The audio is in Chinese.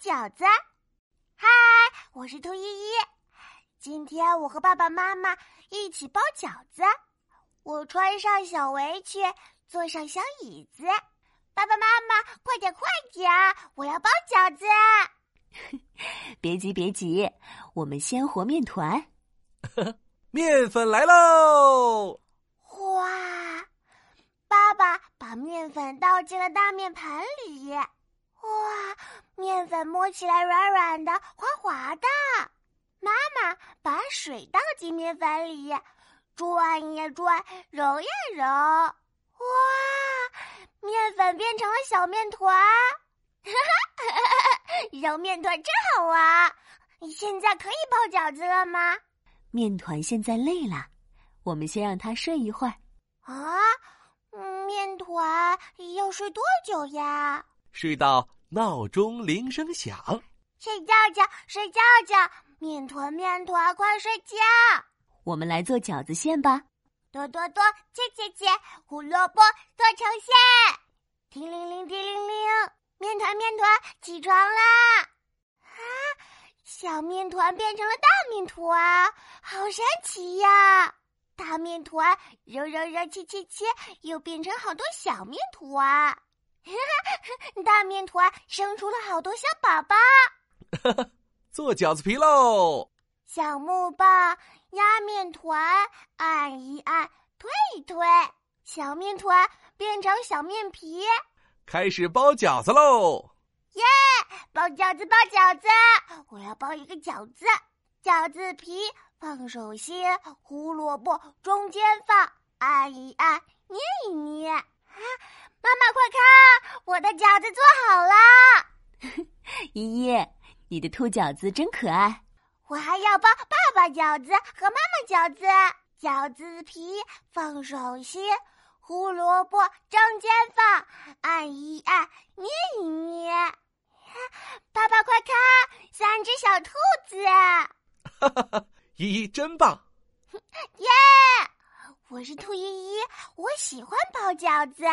饺子。嗨，我是兔依依。今天我和爸爸妈妈一起包饺子。我穿上小围裙，坐上小椅子。爸爸妈妈，快点快点，我要包饺子。别急别急，我们先和面团。面粉来喽！哇，爸爸把面粉倒进了大面盆里。哇，面粉摸起来软软的、滑滑的。妈妈把水倒进面粉里，转呀转，揉呀揉。哇，面粉变成了小面团。哈哈，揉面团真好玩。你现在可以包饺子了吗？面团现在累了，我们先让它睡一会儿。啊，面团要睡多久呀？睡到闹钟铃声响。睡觉觉，睡觉觉，面团面团，快睡觉。我们来做饺子馅吧。剁剁剁，切切切，胡萝卜做成馅。叮铃铃，叮铃铃，面团面团，起床啦！啊，小面团变成了大面团，好神奇呀！大面团揉揉揉，切切切，又变成好多小面团。大面团生出了好多小宝宝。做饺子皮喽！小木棒压面团，按一按，推一推，小面团变成小面皮。开始包饺子喽！耶！包饺子，包饺子！我要包一个饺子，饺子皮放手心，胡萝卜中间放，按一按，捏一捏。啊！妈妈快看，我的饺子做好了！依依，你的兔饺子真可爱。我还要包爸爸饺子和妈妈饺子，饺子皮放手心，胡萝卜中间放，按一按，捏一捏。爸爸快看，三只小兔子！哈哈哈，依依真棒！耶！我是兔依依，我喜欢包饺子。